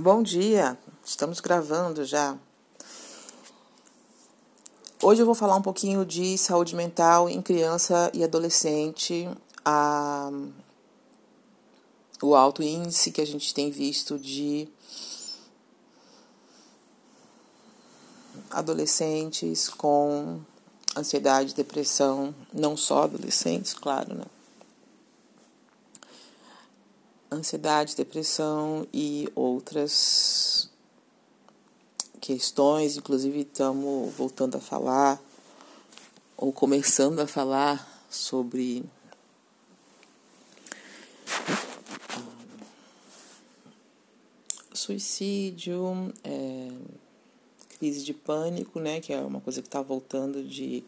Bom dia, estamos gravando já. Hoje eu vou falar um pouquinho de saúde mental em criança e adolescente, a, o alto índice que a gente tem visto de adolescentes com ansiedade, depressão, não só adolescentes, claro, né? Ansiedade, depressão e outras questões. Inclusive, estamos voltando a falar, ou começando a falar sobre. Suicídio, é, crise de pânico, né, que é uma coisa que está voltando de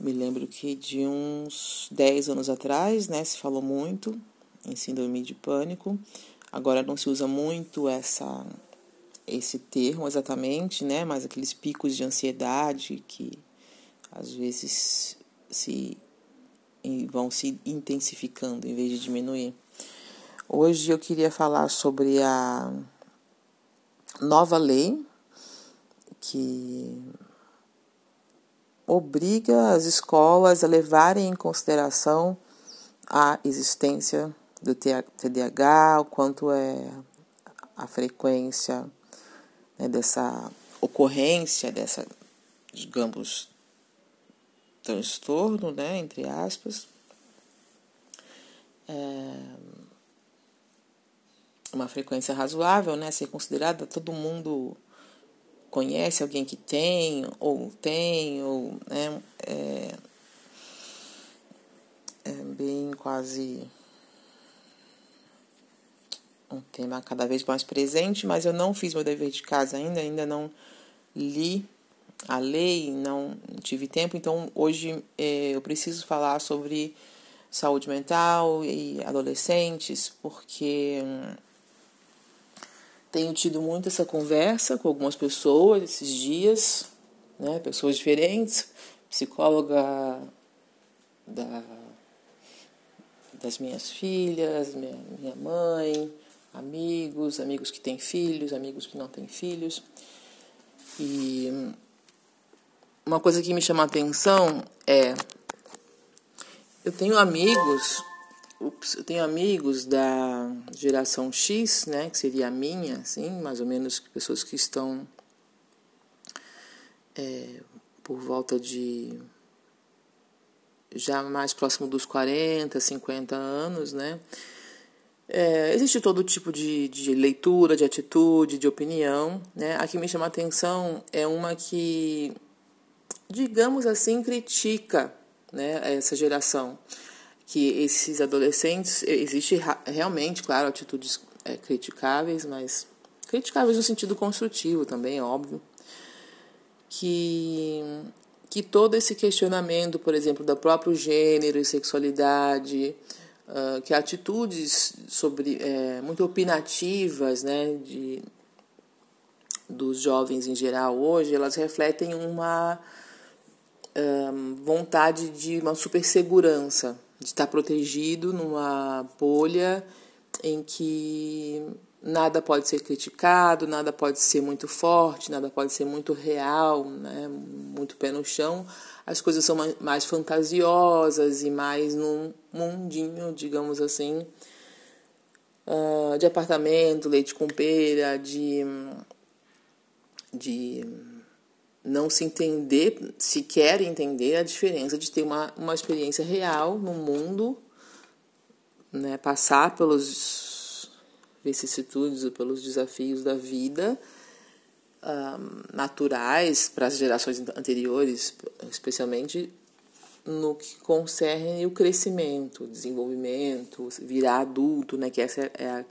me lembro que de uns 10 anos atrás, né, se falou muito, em síndrome de pânico. Agora não se usa muito essa esse termo exatamente, né? Mas aqueles picos de ansiedade que às vezes se vão se intensificando em vez de diminuir. Hoje eu queria falar sobre a nova lei que obriga as escolas a levarem em consideração a existência do TDAH, o quanto é a frequência né, dessa ocorrência, dessa, digamos, transtorno, né, entre aspas. É uma frequência razoável, né, ser considerada, todo mundo conhece alguém que tem, ou tem, ou, né, é, é bem quase um tema cada vez mais presente, mas eu não fiz meu dever de casa ainda, ainda não li a lei, não tive tempo, então hoje eh, eu preciso falar sobre saúde mental e adolescentes, porque hum, tenho tido muito essa conversa com algumas pessoas esses dias, né, pessoas diferentes, psicóloga da, das minhas filhas, minha, minha mãe, amigos, amigos que têm filhos, amigos que não têm filhos. E uma coisa que me chama a atenção é eu tenho amigos, ups, eu tenho amigos da geração X, né, que seria a minha, assim, mais ou menos pessoas que estão é, por volta de já mais próximo dos 40, 50 anos, né? É, existe todo tipo de, de leitura, de atitude, de opinião. Né? A que me chama a atenção é uma que, digamos assim, critica né, essa geração. Que esses adolescentes, existe realmente, claro, atitudes é, criticáveis, mas criticáveis no sentido construtivo também, é óbvio. Que, que todo esse questionamento, por exemplo, do próprio gênero e sexualidade, uh, que atitudes sobre é, muito opinativas né, de, dos jovens em geral hoje, elas refletem uma um, vontade de uma supersegurança, de estar protegido numa bolha em que nada pode ser criticado, nada pode ser muito forte, nada pode ser muito real, né, muito pé no chão, as coisas são mais fantasiosas e mais num mundinho, digamos assim, uh, de apartamento, leite com pera, de, de não se entender, se quer entender a diferença de ter uma, uma experiência real no mundo, né, passar pelos vicissitudes, pelos desafios da vida naturais para as gerações anteriores, especialmente no que concerne o crescimento, desenvolvimento, virar adulto, né? Que essa é a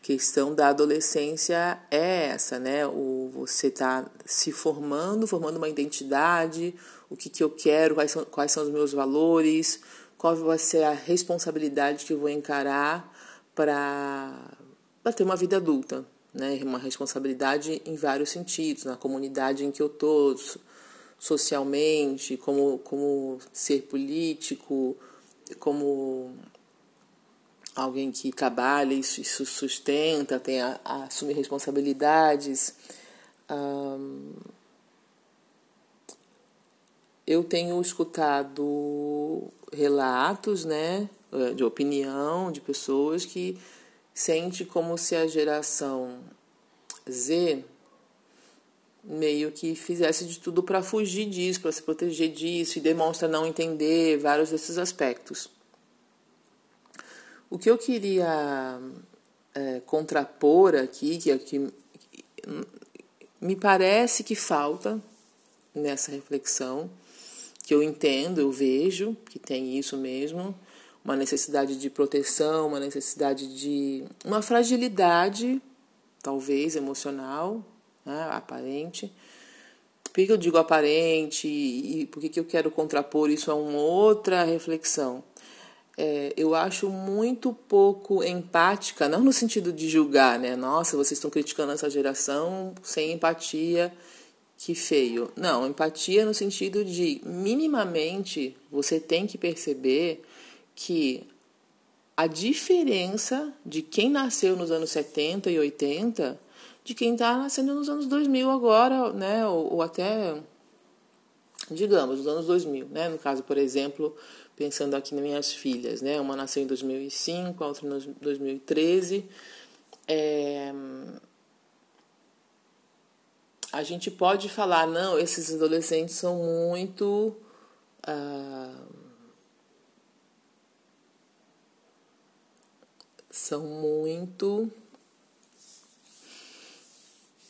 questão da adolescência é essa, né? O você tá se formando, formando uma identidade, o que, que eu quero, quais são, quais são os meus valores, qual vai ser a responsabilidade que eu vou encarar para ter uma vida adulta, né, uma responsabilidade em vários sentidos, na comunidade em que eu estou, socialmente, como, como ser político, como alguém que trabalha e sustenta, tem a, a assumir responsabilidades. Um, eu tenho escutado relatos, né, de opinião de pessoas que sente como se a geração Z meio que fizesse de tudo para fugir disso, para se proteger disso e demonstra não entender vários desses aspectos. O que eu queria é, contrapor aqui, que é que me parece que falta nessa reflexão, que eu entendo, eu vejo que tem isso mesmo, uma necessidade de proteção, uma necessidade de uma fragilidade, talvez emocional, né, aparente. Por que eu digo aparente e por que eu quero contrapor isso a uma outra reflexão? É, eu acho muito pouco empática, não no sentido de julgar, né? Nossa, vocês estão criticando essa geração sem empatia, que feio. Não, empatia no sentido de minimamente você tem que perceber que a diferença de quem nasceu nos anos 70 e 80 de quem está nascendo nos anos 2000 agora, né? Ou, ou, até, digamos, nos anos 2000, né? No caso, por exemplo, pensando aqui nas minhas filhas, né? Uma nasceu em 2005, a outra em 2013. É... A gente pode falar, não, esses adolescentes são muito... Ah, são muito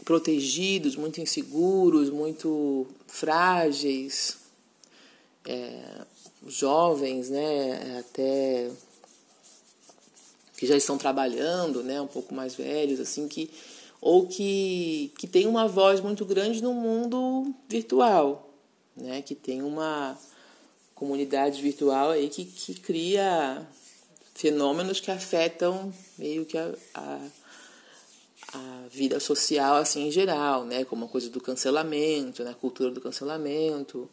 protegidos, muito inseguros, muito frágeis, é, jovens, né, até que já estão trabalhando, né, um pouco mais velhos, assim que ou que que tem uma voz muito grande no mundo virtual, né, que tem uma comunidade virtual aí que, que cria fenômenos que afetam meio que a, a a vida social assim em geral, né, como a coisa do cancelamento, né, a cultura do cancelamento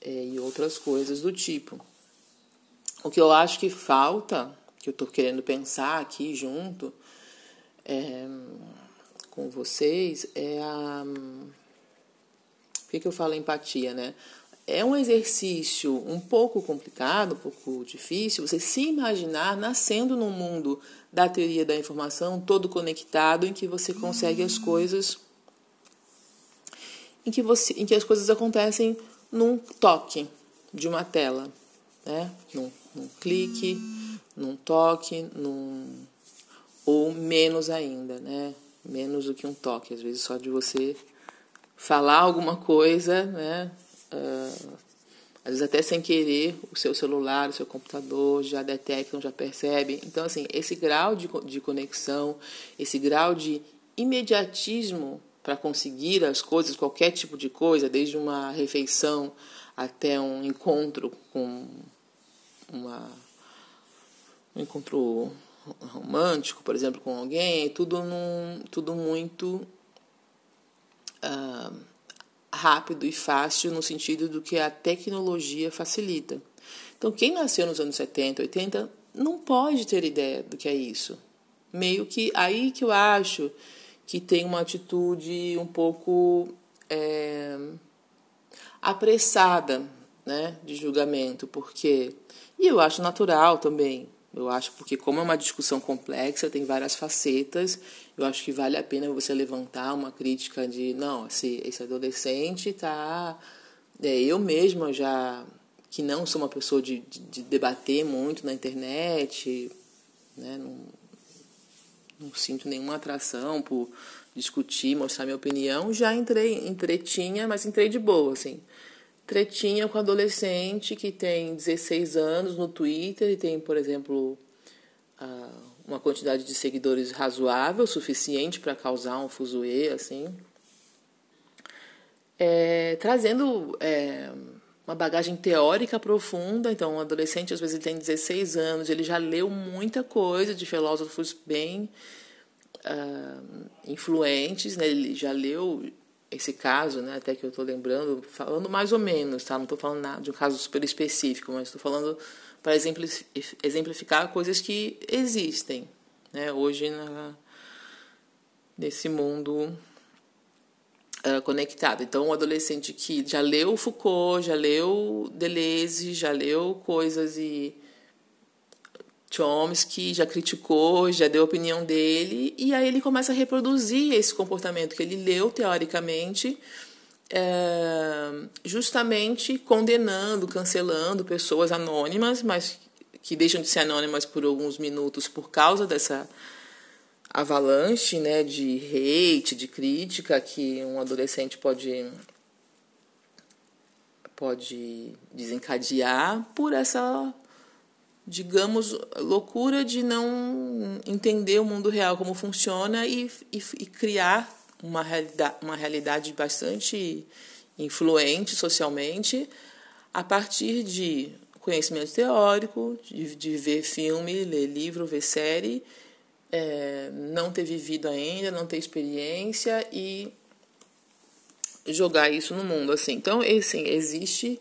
é, e outras coisas do tipo. O que eu acho que falta, que eu estou querendo pensar aqui junto é, com vocês, é a. Por que, que eu falo empatia, né? É um exercício um pouco complicado, um pouco difícil, você se imaginar nascendo num mundo da teoria da informação todo conectado, em que você consegue as coisas, em que, você, em que as coisas acontecem num toque de uma tela, né? num, num clique, num toque, num, ou menos ainda, né? menos do que um toque, às vezes só de você falar alguma coisa, né? Uh, às vezes até sem querer, o seu celular, o seu computador já detectam, já percebem. Então, assim, esse grau de, de conexão, esse grau de imediatismo para conseguir as coisas, qualquer tipo de coisa, desde uma refeição até um encontro com uma um encontro romântico, por exemplo, com alguém, tudo num, tudo muito uh, rápido e fácil no sentido do que a tecnologia facilita. Então, quem nasceu nos anos 70, 80, não pode ter ideia do que é isso. Meio que aí que eu acho que tem uma atitude um pouco é, apressada né, de julgamento, porque. E eu acho natural também, eu acho, porque como é uma discussão complexa, tem várias facetas, eu acho que vale a pena você levantar uma crítica de, não, esse, esse adolescente tá... É, eu mesma já, que não sou uma pessoa de, de, de debater muito na internet, né, não, não sinto nenhuma atração por discutir, mostrar minha opinião, já entrei em tretinha, mas entrei de boa, assim. Tretinha com adolescente que tem 16 anos no Twitter e tem, por exemplo, uma quantidade de seguidores razoável, suficiente para causar um fuzuê, assim. É, trazendo é, uma bagagem teórica profunda. Então, um adolescente, às vezes, ele tem 16 anos, ele já leu muita coisa de filósofos bem uh, influentes, né? ele já leu esse caso, né, até que eu estou lembrando, falando mais ou menos, tá? Não estou falando nada de um caso super específico, mas estou falando para exemplificar coisas que existem né, hoje na, nesse mundo uh, conectado. Então, um adolescente que já leu Foucault, já leu Deleuze, já leu coisas e Chomsky já criticou, já deu a opinião dele, e aí ele começa a reproduzir esse comportamento que ele leu teoricamente, é, justamente condenando, cancelando pessoas anônimas, mas que deixam de ser anônimas por alguns minutos por causa dessa avalanche né, de hate, de crítica que um adolescente pode pode desencadear por essa digamos, loucura de não entender o mundo real como funciona e, e, e criar uma realidade, uma realidade bastante influente socialmente a partir de conhecimento teórico, de, de ver filme, ler livro, ver série, é, não ter vivido ainda, não ter experiência e jogar isso no mundo assim. Então, assim, existe,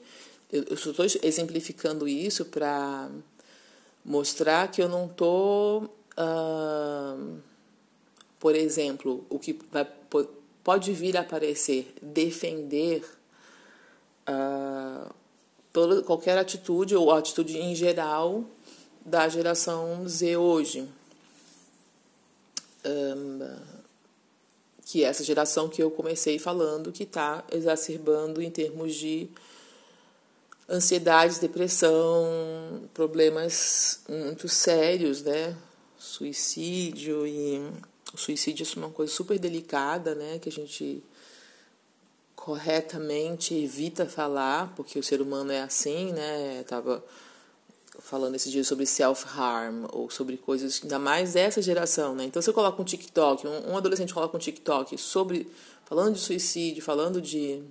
eu, estou exemplificando isso para mostrar que eu não estou, uh, por exemplo, o que vai, pode vir a aparecer, defender uh, toda, qualquer atitude ou atitude em geral da geração Z hoje. Um, que é essa geração que eu comecei falando que está exacerbando em termos de ansiedade, depressão, problemas muito sérios, né? Suicídio e o suicídio é uma coisa super delicada, né? Que a gente corretamente evita falar, porque o ser humano é assim, né? Eu tava falando esses dias sobre self-harm ou sobre coisas ainda mais dessa geração, né? Então, se eu coloco um TikTok, um, um adolescente coloca um TikTok sobre falando de suicídio, falando de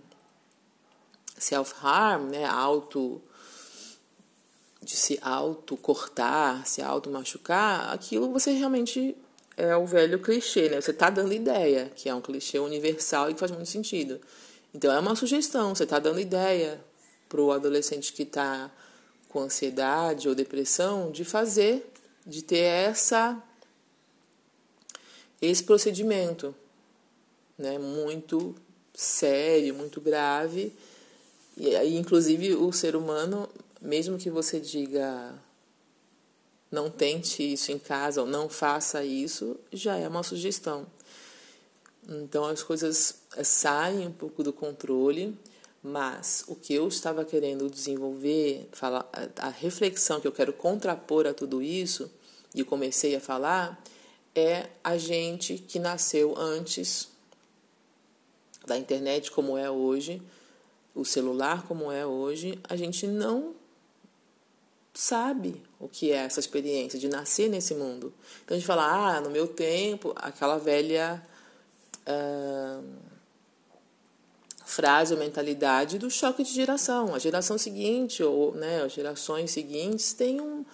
self-harm, né, auto de se auto cortar, se auto machucar, aquilo você realmente é o velho clichê, né? Você está dando ideia, que é um clichê universal e que faz muito sentido. Então é uma sugestão, você está dando ideia para o adolescente que está com ansiedade ou depressão de fazer, de ter essa esse procedimento, né? Muito sério, muito grave e aí, inclusive, o ser humano, mesmo que você diga não tente isso em casa ou não faça isso, já é uma sugestão. Então as coisas saem um pouco do controle, mas o que eu estava querendo desenvolver, falar, a reflexão que eu quero contrapor a tudo isso, e comecei a falar, é a gente que nasceu antes da internet como é hoje, o celular como é hoje, a gente não sabe o que é essa experiência de nascer nesse mundo. Então a gente fala, ah, no meu tempo, aquela velha uh, frase ou mentalidade do choque de geração. A geração seguinte, ou né, as gerações seguintes, têm um,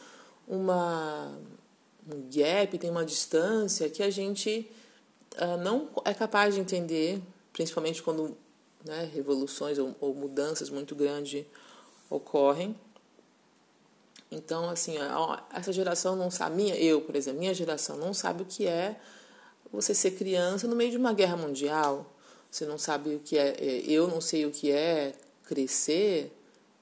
uma, um gap, tem uma distância que a gente uh, não é capaz de entender, principalmente quando né, revoluções ou, ou mudanças muito grandes ocorrem. Então, assim, essa geração não sabe, minha, eu, por exemplo, minha geração não sabe o que é você ser criança no meio de uma guerra mundial. Você não sabe o que é, é eu não sei o que é crescer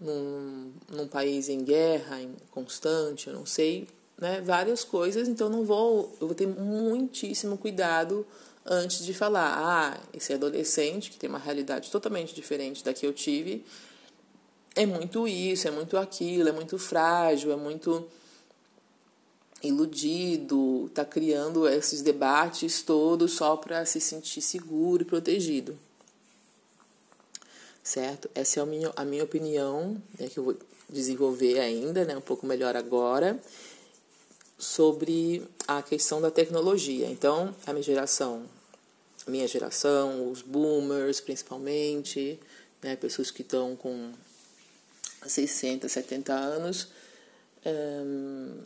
num, num país em guerra em constante, eu não sei, né, várias coisas, então não vou, eu vou ter muitíssimo cuidado antes de falar, ah, esse adolescente que tem uma realidade totalmente diferente da que eu tive, é muito isso, é muito aquilo, é muito frágil, é muito iludido, está criando esses debates todos só para se sentir seguro e protegido. Certo? Essa é a minha, a minha opinião, né, que eu vou desenvolver ainda, né, um pouco melhor agora, sobre a questão da tecnologia. Então, a minha geração minha geração, os boomers principalmente, né, pessoas que estão com 60, 70 anos, um,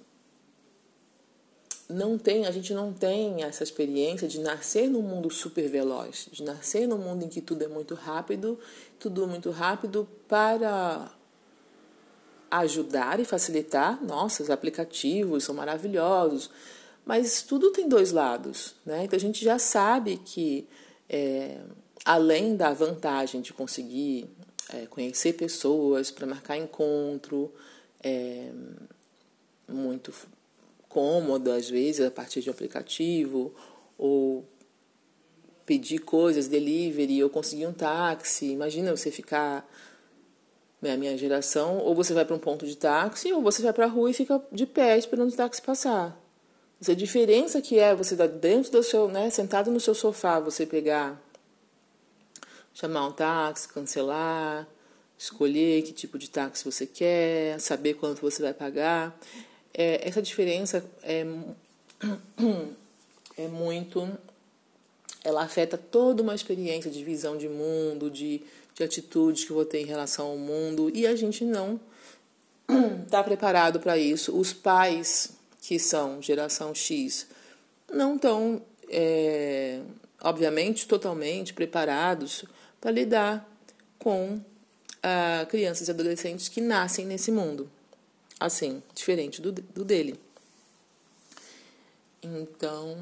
não tem, a gente não tem essa experiência de nascer num mundo super veloz, de nascer num mundo em que tudo é muito rápido, tudo muito rápido para ajudar e facilitar, nossa, os aplicativos são maravilhosos, mas tudo tem dois lados, né? Então a gente já sabe que é, além da vantagem de conseguir é, conhecer pessoas para marcar encontro, é, muito cômodo às vezes a partir de um aplicativo ou pedir coisas, delivery, ou conseguir um táxi. Imagina você ficar né, a minha geração, ou você vai para um ponto de táxi, ou você vai para a rua e fica de pé esperando o táxi passar. Essa diferença que é você tá dentro do seu, né, sentado no seu sofá, você pegar, chamar um táxi, cancelar, escolher que tipo de táxi você quer, saber quanto você vai pagar. É, essa diferença é, é muito. Ela afeta toda uma experiência de visão de mundo, de de atitudes que vou ter em relação ao mundo e a gente não está preparado para isso. Os pais que são geração X não estão, é, obviamente, totalmente preparados para lidar com ah, crianças e adolescentes que nascem nesse mundo, assim, diferente do, do dele. Então,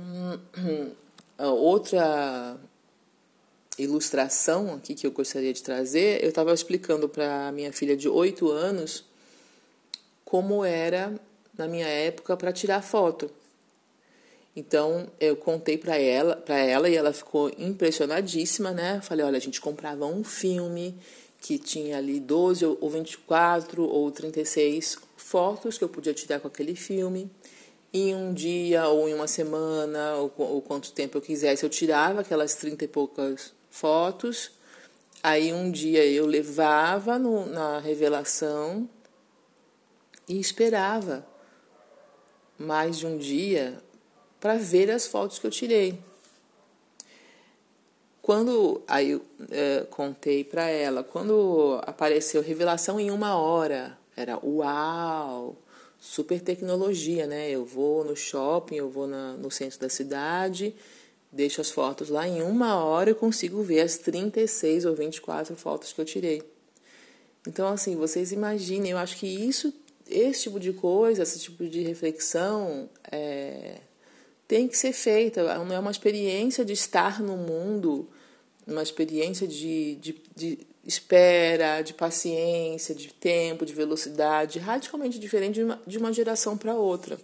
outra ilustração aqui que eu gostaria de trazer, eu estava explicando para minha filha de 8 anos como era na minha época para tirar foto. Então eu contei para ela, para ela e ela ficou impressionadíssima, né? Falei, olha, a gente comprava um filme que tinha ali 12 ou 24 ou 36 fotos que eu podia tirar com aquele filme. Em um dia ou em uma semana ou, ou quanto tempo eu quisesse, eu tirava aquelas 30 e poucas fotos. Aí um dia eu levava no, na revelação e esperava mais de um dia para ver as fotos que eu tirei. Quando aí eu é, contei para ela, quando apareceu revelação em uma hora, era uau, super tecnologia, né? Eu vou no shopping, eu vou na, no centro da cidade Deixo as fotos lá, em uma hora eu consigo ver as 36 ou 24 fotos que eu tirei. Então, assim, vocês imaginem, eu acho que isso, esse tipo de coisa, esse tipo de reflexão é, tem que ser feita. É uma experiência de estar no mundo, uma experiência de, de, de espera, de paciência, de tempo, de velocidade, radicalmente diferente de uma, de uma geração para outra.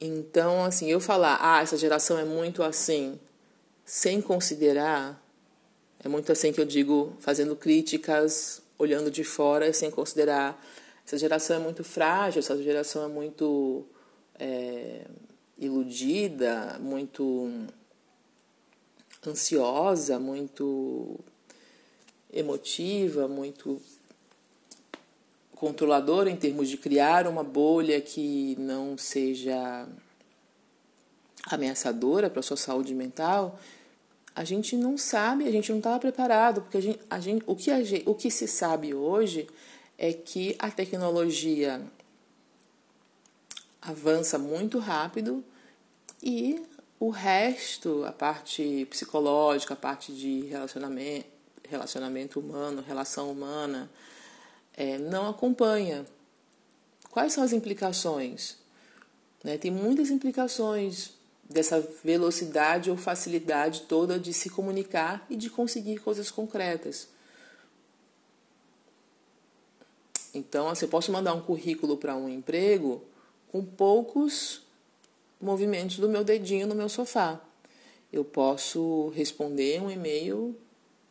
Então, assim, eu falar, ah, essa geração é muito assim, sem considerar, é muito assim que eu digo, fazendo críticas, olhando de fora, sem considerar, essa geração é muito frágil, essa geração é muito é, iludida, muito ansiosa, muito emotiva, muito controlador em termos de criar uma bolha que não seja ameaçadora para a sua saúde mental, a gente não sabe, a gente não estava preparado, porque a gente, a gente, o, que a gente, o que se sabe hoje é que a tecnologia avança muito rápido e o resto, a parte psicológica, a parte de relacionamento, relacionamento humano, relação humana, é, não acompanha. Quais são as implicações? Né? Tem muitas implicações dessa velocidade ou facilidade toda de se comunicar e de conseguir coisas concretas. Então, assim, eu posso mandar um currículo para um emprego com poucos movimentos do meu dedinho no meu sofá. Eu posso responder um e-mail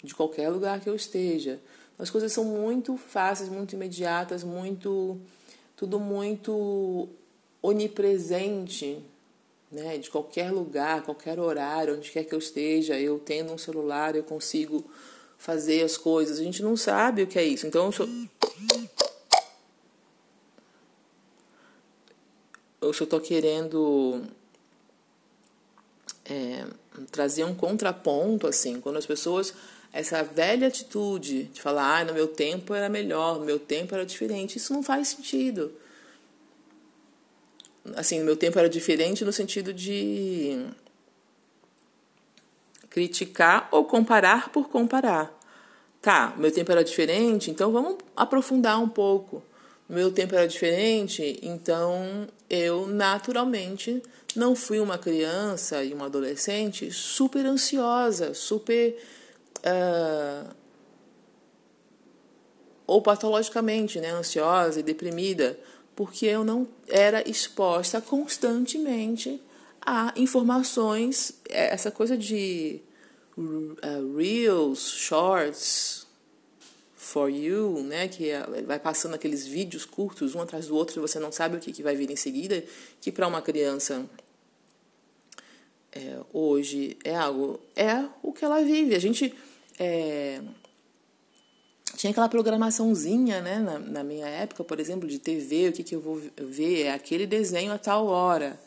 de qualquer lugar que eu esteja. As coisas são muito fáceis, muito imediatas, muito tudo muito onipresente, né? De qualquer lugar, qualquer horário, onde quer que eu esteja, eu tendo um celular, eu consigo fazer as coisas. A gente não sabe o que é isso. Então, eu sou eu estou querendo é, trazer um contraponto assim, quando as pessoas essa velha atitude de falar, ah, no meu tempo era melhor, no meu tempo era diferente, isso não faz sentido. Assim, no meu tempo era diferente no sentido de criticar ou comparar por comparar. tá, meu tempo era diferente, então vamos aprofundar um pouco. Meu tempo era diferente, então eu naturalmente não fui uma criança e uma adolescente super ansiosa, super. Uh, ou patologicamente né, ansiosa e deprimida, porque eu não era exposta constantemente a informações, é, essa coisa de uh, reels, shorts, for you, né, que é, vai passando aqueles vídeos curtos um atrás do outro e você não sabe o que, que vai vir em seguida, que para uma criança é, hoje é algo é o que ela vive. A gente é, tinha aquela programaçãozinha, né, na, na, minha época, por exemplo, de TV, o que, que eu vou ver é aquele desenho a tal hora.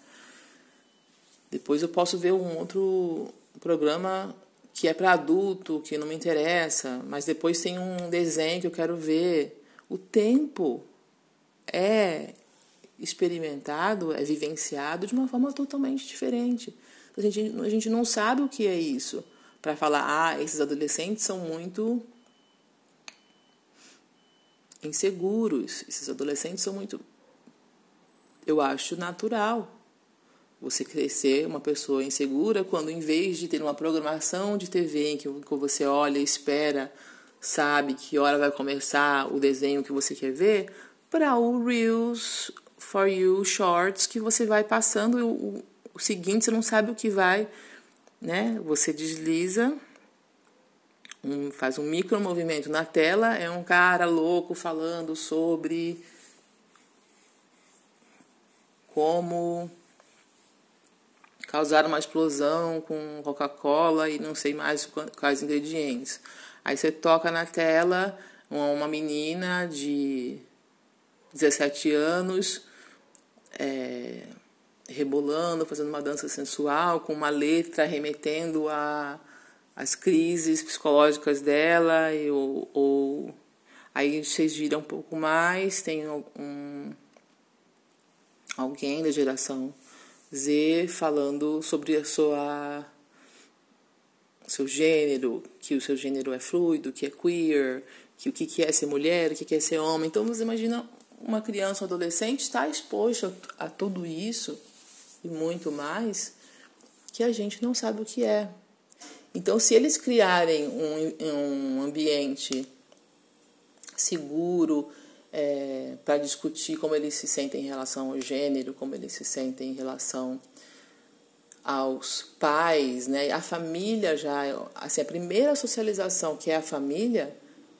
Depois eu posso ver um outro programa que é para adulto, que não me interessa, mas depois tem um desenho que eu quero ver. O tempo é experimentado, é vivenciado de uma forma totalmente diferente. A gente, a gente não sabe o que é isso. Para falar, ah, esses adolescentes são muito inseguros, esses adolescentes são muito. Eu acho natural você crescer uma pessoa insegura quando, em vez de ter uma programação de TV em que você olha, espera, sabe que hora vai começar o desenho que você quer ver, para o Reels for You Shorts que você vai passando o, o seguinte, você não sabe o que vai, né? Você desliza, um, faz um micro movimento na tela, é um cara louco falando sobre como causar uma explosão com Coca-Cola e não sei mais quais ingredientes. Aí você toca na tela uma menina de 17 anos é, rebolando, fazendo uma dança sensual, com uma letra remetendo a as crises psicológicas dela, e, ou, ou aí vocês viram um pouco mais, tem um, alguém da geração Z falando sobre a sua seu gênero, que o seu gênero é fluido, que é queer, que o que é ser mulher, o que é ser homem. Então você imagina uma criança, um adolescente está exposto a, a tudo isso e muito mais que a gente não sabe o que é. Então, se eles criarem um, um ambiente seguro, é, para discutir como eles se sentem em relação ao gênero, como eles se sentem em relação aos pais, né? A família já, assim, a primeira socialização que é a família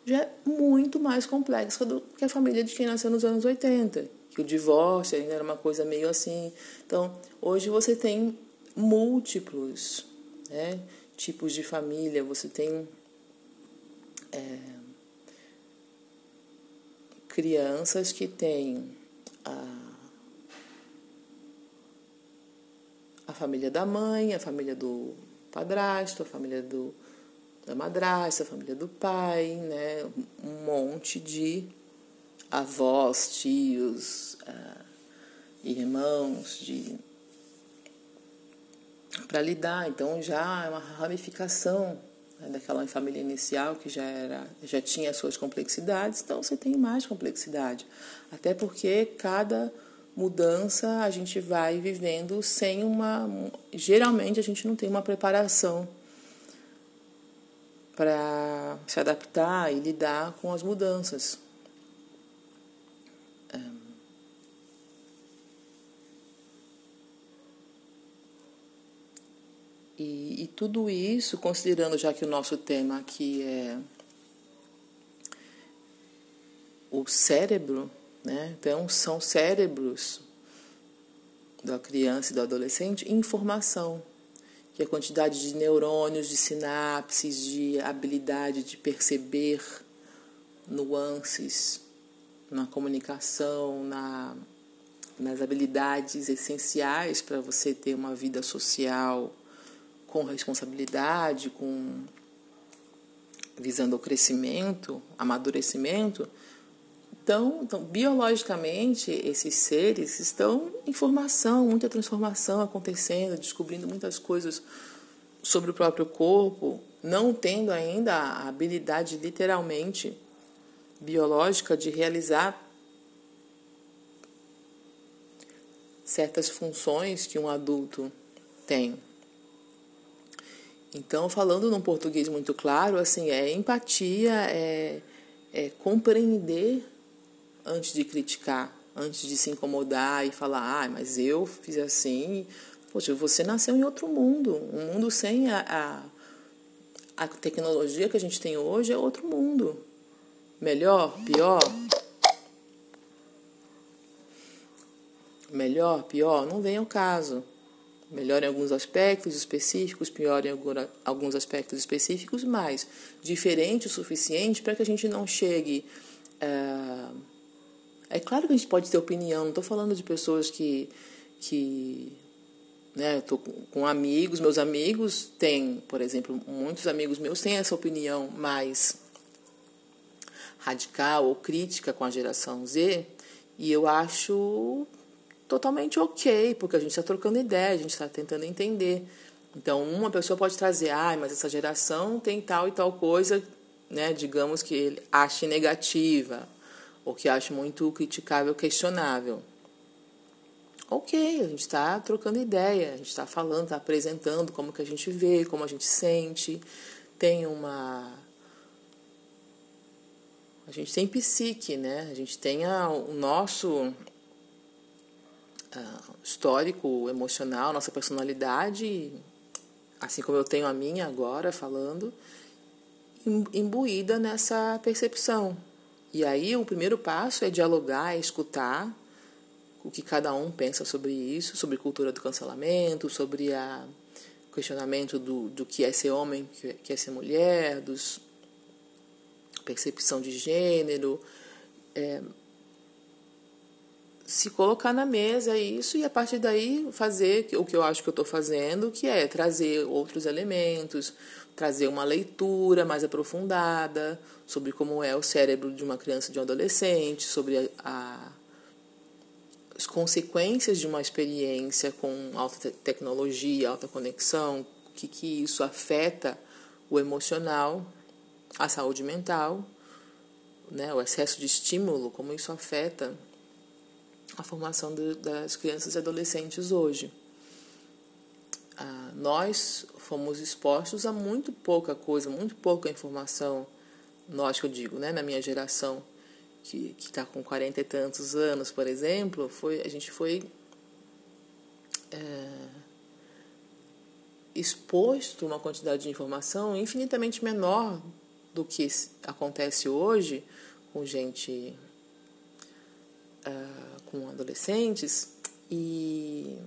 já é muito mais complexa do que a família de quem nasceu nos anos 80, que o divórcio ainda era uma coisa meio assim. Então, hoje você tem múltiplos, né, tipos de família, você tem é, crianças que têm a, a família da mãe, a família do padrasto, a família do, da madrasta, a família do pai, né? um monte de avós, tios, uh, irmãos de para lidar. Então já é uma ramificação né, daquela família inicial que já era já tinha suas complexidades, então você tem mais complexidade. Até porque cada mudança a gente vai vivendo sem uma geralmente a gente não tem uma preparação para se adaptar e lidar com as mudanças. E, e tudo isso, considerando já que o nosso tema aqui é o cérebro, né? Então, são cérebros da criança e do adolescente em informação, que é a quantidade de neurônios, de sinapses, de habilidade de perceber nuances na comunicação, na, nas habilidades essenciais para você ter uma vida social com responsabilidade, com visando o crescimento, amadurecimento, então, então, biologicamente, esses seres estão em formação, muita transformação acontecendo, descobrindo muitas coisas sobre o próprio corpo, não tendo ainda a habilidade literalmente biológica de realizar certas funções que um adulto tem. Então, falando num português muito claro, assim, é empatia, é, é compreender antes de criticar, antes de se incomodar e falar, ah, mas eu fiz assim. Poxa, você nasceu em outro mundo, um mundo sem a, a, a tecnologia que a gente tem hoje é outro mundo. Melhor, pior? Melhor, pior? Não vem ao caso. Melhor em alguns aspectos específicos, pior em alguns aspectos específicos, mas diferente o suficiente para que a gente não chegue. É, é claro que a gente pode ter opinião, não estou falando de pessoas que. que né, eu com amigos, meus amigos têm, por exemplo, muitos amigos meus têm essa opinião mais radical ou crítica com a geração Z, e eu acho totalmente ok, porque a gente está trocando ideia, a gente está tentando entender. Então, uma pessoa pode trazer, ah, mas essa geração tem tal e tal coisa, né, digamos que ele ache negativa, ou que ache muito criticável, questionável. Ok, a gente está trocando ideia, a gente está falando, está apresentando como que a gente vê, como a gente sente, tem uma a gente tem psique, né? A gente tem a, o nosso uh, histórico emocional, nossa personalidade, assim como eu tenho a minha agora falando, imbuída nessa percepção. E aí o primeiro passo é dialogar, é escutar o que cada um pensa sobre isso, sobre cultura do cancelamento, sobre a questionamento do, do que é ser homem, que é ser mulher, dos percepção de gênero, é, se colocar na mesa isso e a partir daí fazer o que eu acho que eu estou fazendo, que é trazer outros elementos, trazer uma leitura mais aprofundada sobre como é o cérebro de uma criança e de um adolescente, sobre a, a, as consequências de uma experiência com alta tecnologia, alta conexão, o que, que isso afeta o emocional a saúde mental, né, o excesso de estímulo, como isso afeta a formação de, das crianças e adolescentes hoje. Ah, nós fomos expostos a muito pouca coisa, muito pouca informação, nós que eu digo, né, na minha geração, que está com 40 e tantos anos, por exemplo, foi, a gente foi é, exposto a uma quantidade de informação infinitamente menor do que acontece hoje com gente, uh, com adolescentes, e.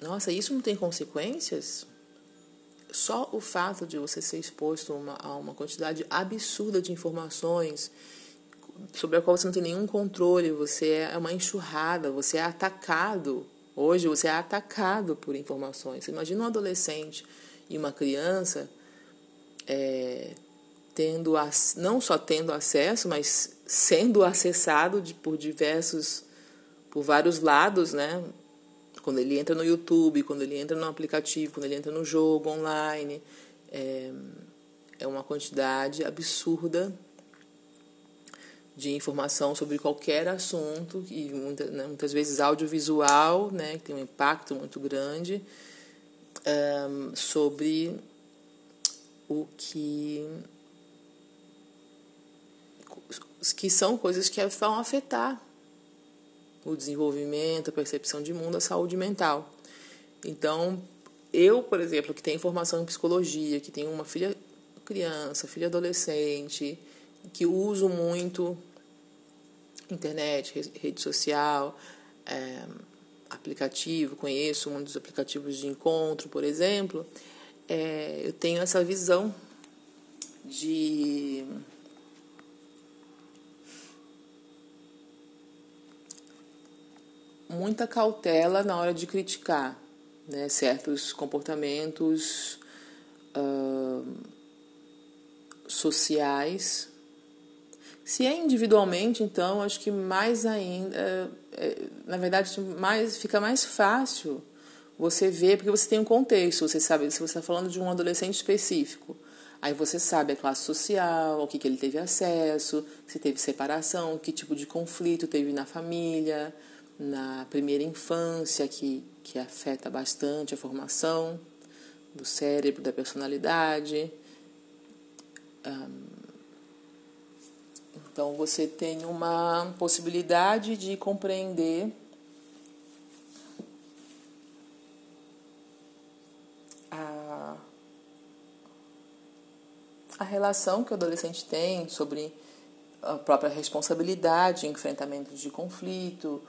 Nossa, isso não tem consequências? Só o fato de você ser exposto a uma, a uma quantidade absurda de informações sobre a qual você não tem nenhum controle, você é uma enxurrada, você é atacado. Hoje você é atacado por informações. Você imagina um adolescente e uma criança é, tendo não só tendo acesso, mas sendo acessado de, por diversos, por vários lados, né? Quando ele entra no YouTube, quando ele entra no aplicativo, quando ele entra no jogo online, é, é uma quantidade absurda de informação sobre qualquer assunto e muitas, né, muitas vezes audiovisual, né, que tem um impacto muito grande um, sobre o que que são coisas que vão afetar o desenvolvimento, a percepção de mundo, a saúde mental. Então, eu, por exemplo, que tenho formação em psicologia, que tenho uma filha criança, filha adolescente, que uso muito internet, rede social, é, aplicativo, conheço muitos aplicativos de encontro, por exemplo, é, eu tenho essa visão de muita cautela na hora de criticar né, certos comportamentos uh, sociais. Se é individualmente, então, acho que mais ainda, é, na verdade, mais, fica mais fácil você vê, porque você tem um contexto, você sabe, se você está falando de um adolescente específico, aí você sabe a classe social, o que, que ele teve acesso, se teve separação, que tipo de conflito teve na família, na primeira infância, que, que afeta bastante a formação do cérebro, da personalidade. Então você tem uma possibilidade de compreender a, a relação que o adolescente tem sobre a própria responsabilidade, enfrentamento de conflito.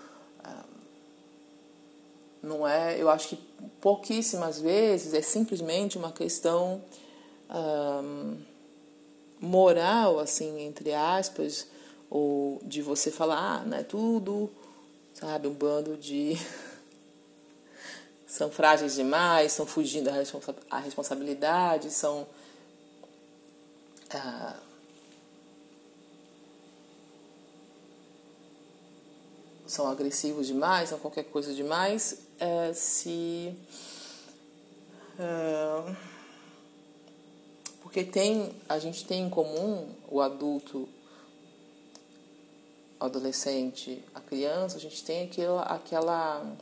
Não é, eu acho que pouquíssimas vezes é simplesmente uma questão um, moral, assim, entre aspas, ou de você falar, ah, não é tudo, sabe, um bando de. são frágeis demais, estão fugindo da responsa responsabilidade, são. Ah, são agressivos demais, são qualquer coisa demais, é, se. É, porque tem, a gente tem em comum o adulto, o adolescente, a criança, a gente tem aquela, aquela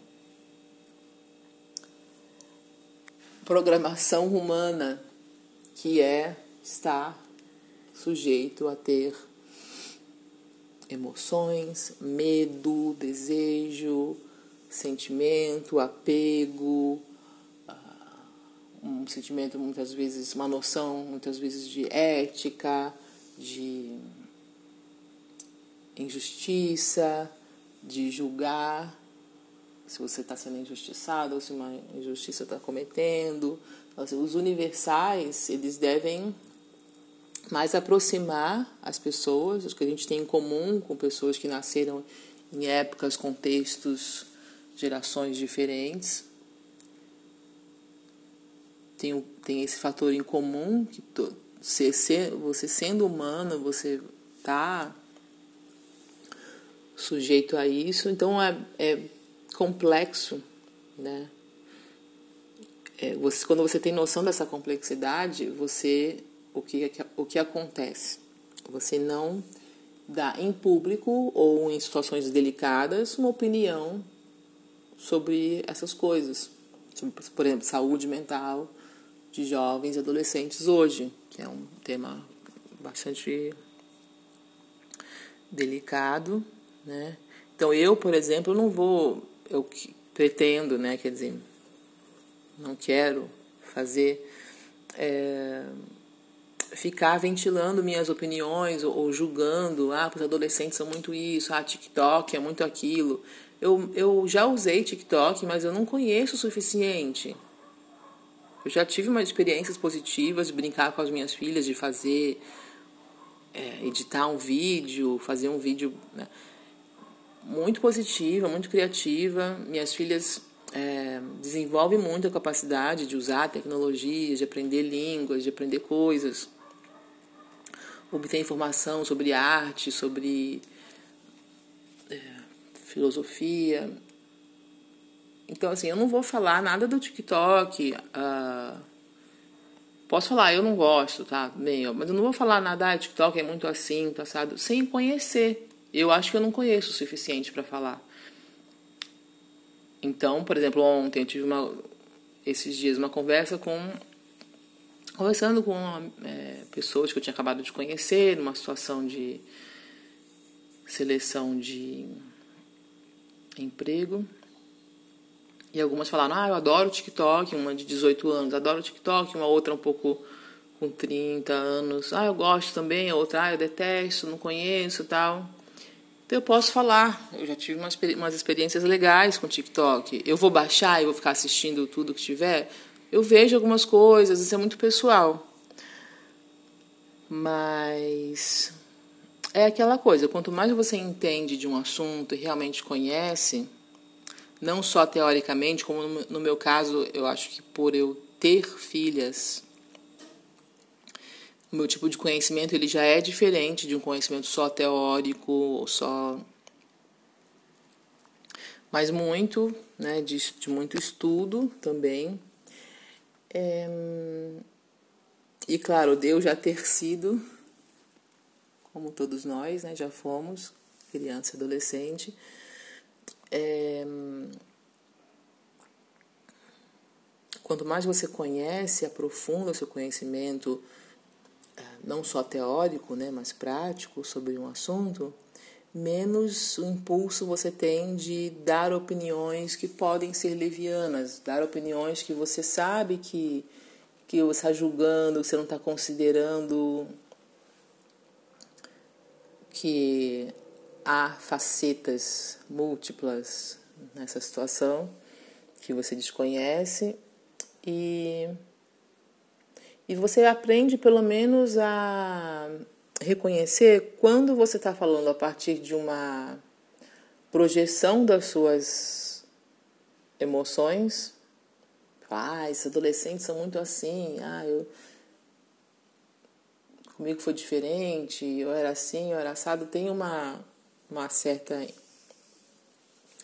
programação humana que é estar sujeito a ter emoções, medo, desejo, sentimento, apego, um sentimento muitas vezes, uma noção muitas vezes de ética, de injustiça, de julgar se você está sendo injustiçado ou se uma injustiça está cometendo. Então, assim, os universais, eles devem mais aproximar as pessoas, os que a gente tem em comum com pessoas que nasceram em épocas, contextos, gerações diferentes tem, tem esse fator em comum que to, você, você sendo humano, você tá sujeito a isso, então é, é complexo, né? É, você, quando você tem noção dessa complexidade, você o que, o que acontece? Você não dá em público ou em situações delicadas uma opinião sobre essas coisas, por exemplo, saúde mental, de jovens e adolescentes hoje, que é um tema bastante delicado, né? Então eu, por exemplo, não vou, eu pretendo, né? Quer dizer, não quero fazer é, ficar ventilando minhas opiniões ou, ou, julgando, ah, os adolescentes são muito isso, ah, TikTok é muito aquilo. Eu, eu já usei TikTok, mas eu não conheço o suficiente eu já tive umas experiências positivas de brincar com as minhas filhas, de fazer, é, editar um vídeo, fazer um vídeo né, muito positiva, muito criativa. Minhas filhas é, desenvolvem muito a capacidade de usar tecnologias, de aprender línguas, de aprender coisas, obter informação sobre arte, sobre é, filosofia. Então, assim, eu não vou falar nada do TikTok. Uh, posso falar, eu não gosto, tá? Bem, mas eu não vou falar nada, ah, TikTok é muito assim, tá assado, sem conhecer. Eu acho que eu não conheço o suficiente para falar. Então, por exemplo, ontem eu tive uma, esses dias uma conversa com conversando com é, pessoas que eu tinha acabado de conhecer, numa situação de seleção de emprego. E algumas falaram, ah, eu adoro TikTok, uma de 18 anos, adoro TikTok, uma outra um pouco com 30 anos, ah, eu gosto também, a outra, ah, eu detesto, não conheço tal. Então eu posso falar, eu já tive umas, umas experiências legais com o TikTok. Eu vou baixar e vou ficar assistindo tudo que tiver. Eu vejo algumas coisas, isso é muito pessoal. Mas é aquela coisa, quanto mais você entende de um assunto e realmente conhece, não só teoricamente, como no meu caso, eu acho que por eu ter filhas, o meu tipo de conhecimento ele já é diferente de um conhecimento só teórico só mas muito, né, de, de muito estudo também. É, e claro, Deus já ter sido, como todos nós, né, já fomos, criança e adolescente. É, quanto mais você conhece, aprofunda o seu conhecimento, não só teórico, né, mas prático sobre um assunto, menos o impulso você tem de dar opiniões que podem ser levianas, dar opiniões que você sabe que, que você está julgando, que você não está considerando que há facetas múltiplas nessa situação que você desconhece e, e você aprende pelo menos a reconhecer quando você está falando a partir de uma projeção das suas emoções. Ah, esses adolescentes são muito assim. Ah, eu comigo foi diferente. Eu era assim, eu era assado. Tem uma uma certa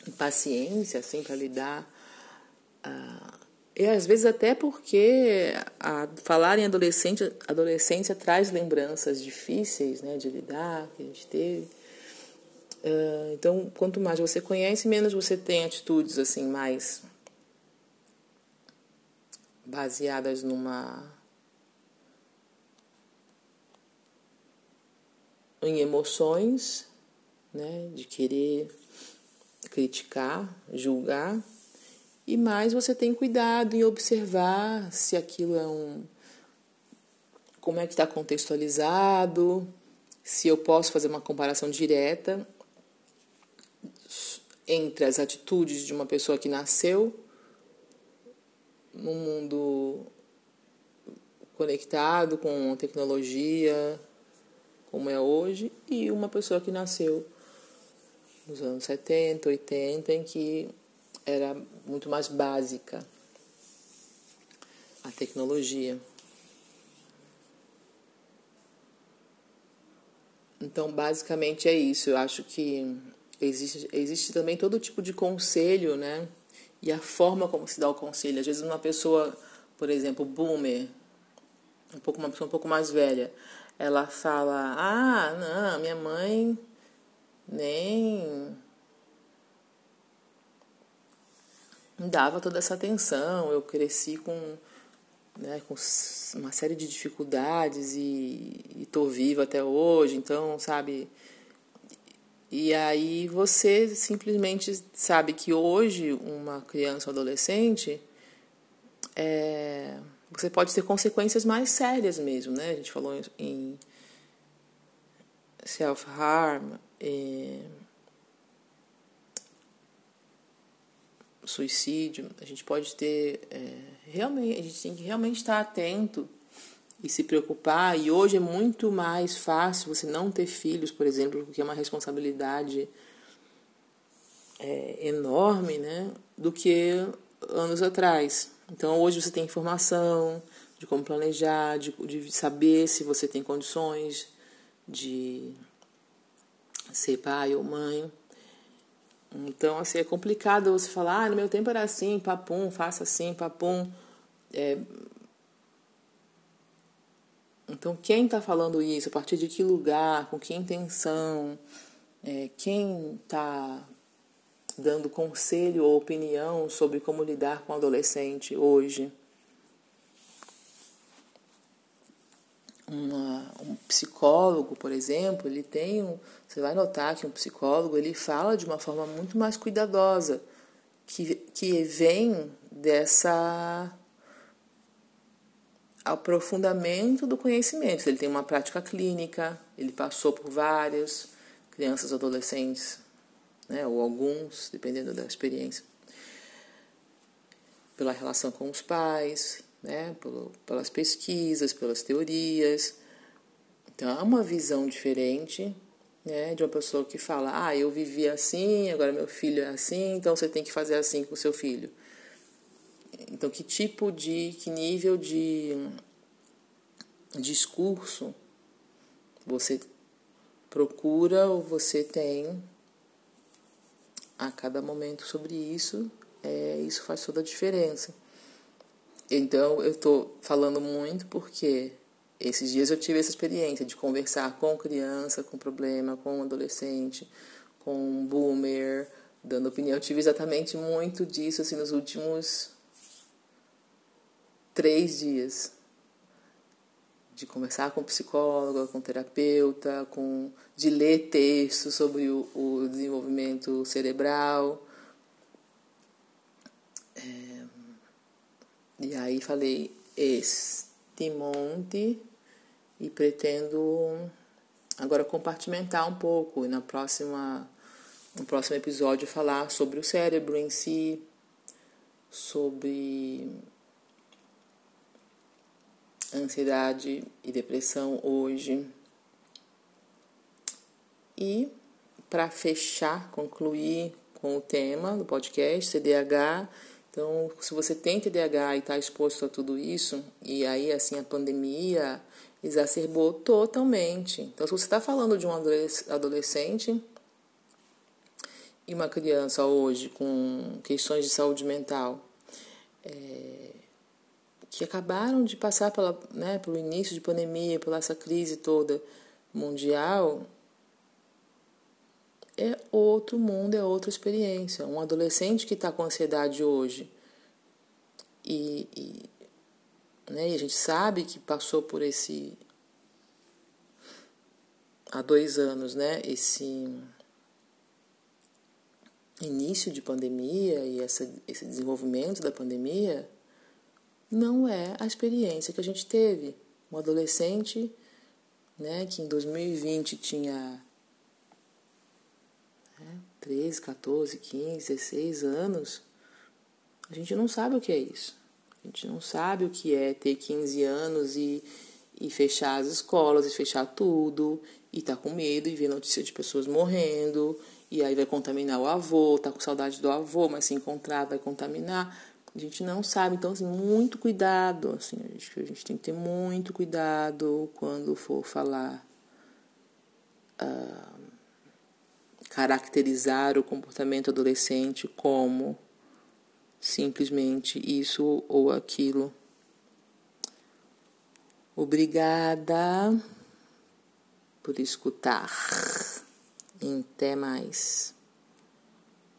impaciência assim para lidar. Ah, e às vezes até porque a, falar em adolescente, adolescência traz lembranças difíceis né, de lidar, que a gente teve. Uh, então, quanto mais você conhece, menos você tem atitudes assim mais baseadas numa em emoções, né, de querer criticar, julgar e mais você tem cuidado em observar se aquilo é um. como é que está contextualizado, se eu posso fazer uma comparação direta entre as atitudes de uma pessoa que nasceu num mundo conectado com tecnologia como é hoje e uma pessoa que nasceu nos anos 70, 80 em que era muito mais básica a tecnologia. Então, basicamente é isso. Eu acho que existe, existe também todo tipo de conselho, né? E a forma como se dá o conselho. Às vezes, uma pessoa, por exemplo, boomer, um pouco, uma pessoa um pouco mais velha, ela fala: Ah, não, minha mãe nem dava toda essa atenção. Eu cresci com, né, com uma série de dificuldades e estou viva até hoje, então, sabe? E aí você simplesmente sabe que hoje uma criança ou adolescente é, você pode ter consequências mais sérias mesmo, né? A gente falou em self-harm, é, suicídio, a gente pode ter é, realmente, a gente tem que realmente estar atento e se preocupar. E hoje é muito mais fácil você não ter filhos, por exemplo, porque é uma responsabilidade é, enorme, né, do que anos atrás. Então hoje você tem informação de como planejar, de, de saber se você tem condições de ser pai ou mãe. Então, assim, é complicado você falar, ah, no meu tempo era assim, papum, faça assim, papum. É... Então, quem está falando isso? A partir de que lugar? Com que intenção? É, quem está dando conselho ou opinião sobre como lidar com o adolescente hoje? Uma, um psicólogo, por exemplo, ele tem um, você vai notar que um psicólogo ele fala de uma forma muito mais cuidadosa, que, que vem dessa aprofundamento do conhecimento. Ele tem uma prática clínica, ele passou por várias crianças, adolescentes, né, ou alguns, dependendo da experiência, pela relação com os pais, né, pelas pesquisas, pelas teorias. Então, há uma visão diferente né, de uma pessoa que fala: ah, eu vivi assim, agora meu filho é assim, então você tem que fazer assim com o seu filho. Então, que tipo de, que nível de discurso você procura ou você tem a cada momento sobre isso, é, isso faz toda a diferença. Então eu estou falando muito porque esses dias eu tive essa experiência de conversar com criança com problema, com adolescente, com boomer, dando opinião. Eu tive exatamente muito disso assim nos últimos três dias de conversar com psicóloga, com terapeuta, com de ler textos sobre o, o desenvolvimento cerebral. É, e aí falei este monte e pretendo agora compartimentar um pouco e na próxima no próximo episódio falar sobre o cérebro em si, sobre ansiedade e depressão hoje. E para fechar, concluir com o tema do podcast, TDAH. Então, se você tem TDAH e está exposto a tudo isso, e aí assim a pandemia exacerbou totalmente. Então, se você está falando de um adolescente e uma criança hoje com questões de saúde mental, é, que acabaram de passar pela, né, pelo início de pandemia, pela essa crise toda mundial, é outro mundo, é outra experiência. Um adolescente que está com ansiedade hoje e, e, né, e a gente sabe que passou por esse há dois anos, né, esse início de pandemia e essa, esse desenvolvimento da pandemia não é a experiência que a gente teve. Um adolescente né, que em 2020 tinha 13, 14, 15, 16 anos, a gente não sabe o que é isso. A gente não sabe o que é ter 15 anos e, e fechar as escolas, e fechar tudo, e tá com medo e ver notícia de pessoas morrendo, e aí vai contaminar o avô, tá com saudade do avô, mas se encontrar vai contaminar. A gente não sabe, então assim, muito cuidado, assim, a gente, a gente tem que ter muito cuidado quando for falar, uh, caracterizar o comportamento adolescente como simplesmente isso ou aquilo. Obrigada por escutar. Até mais.